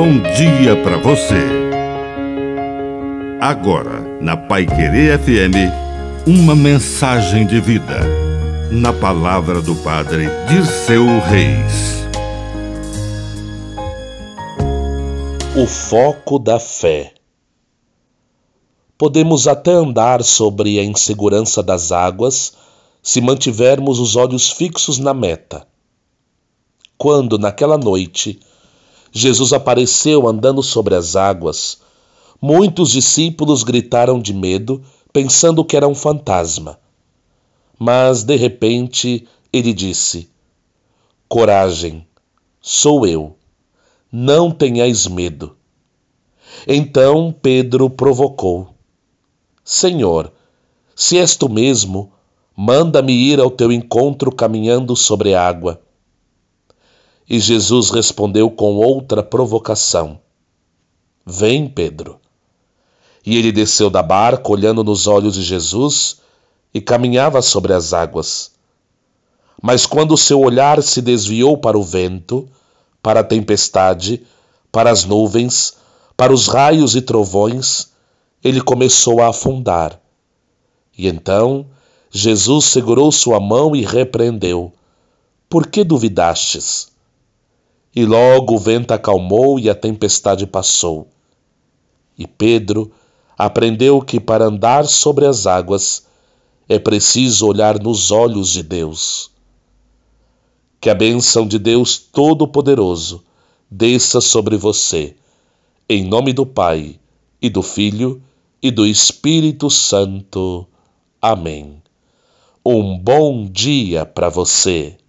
bom dia para você. Agora, na Pai Querer FM, uma mensagem de vida. Na palavra do Padre de seu Reis. O foco da fé. Podemos até andar sobre a insegurança das águas se mantivermos os olhos fixos na meta. Quando, naquela noite, Jesus apareceu andando sobre as águas, muitos discípulos gritaram de medo, pensando que era um fantasma. Mas, de repente, ele disse: Coragem, sou eu, não tenhais medo. Então Pedro provocou: Senhor, se és tu mesmo, manda-me ir ao teu encontro caminhando sobre a água. E Jesus respondeu com outra provocação: Vem, Pedro. E ele desceu da barca, olhando nos olhos de Jesus, e caminhava sobre as águas. Mas quando seu olhar se desviou para o vento, para a tempestade, para as nuvens, para os raios e trovões, ele começou a afundar. E então Jesus segurou sua mão e repreendeu: Por que duvidastes? E logo o vento acalmou e a tempestade passou. E Pedro aprendeu que para andar sobre as águas é preciso olhar nos olhos de Deus. Que a bênção de Deus Todo-Poderoso desça sobre você, em nome do Pai, e do Filho, e do Espírito Santo. Amém. Um bom dia para você.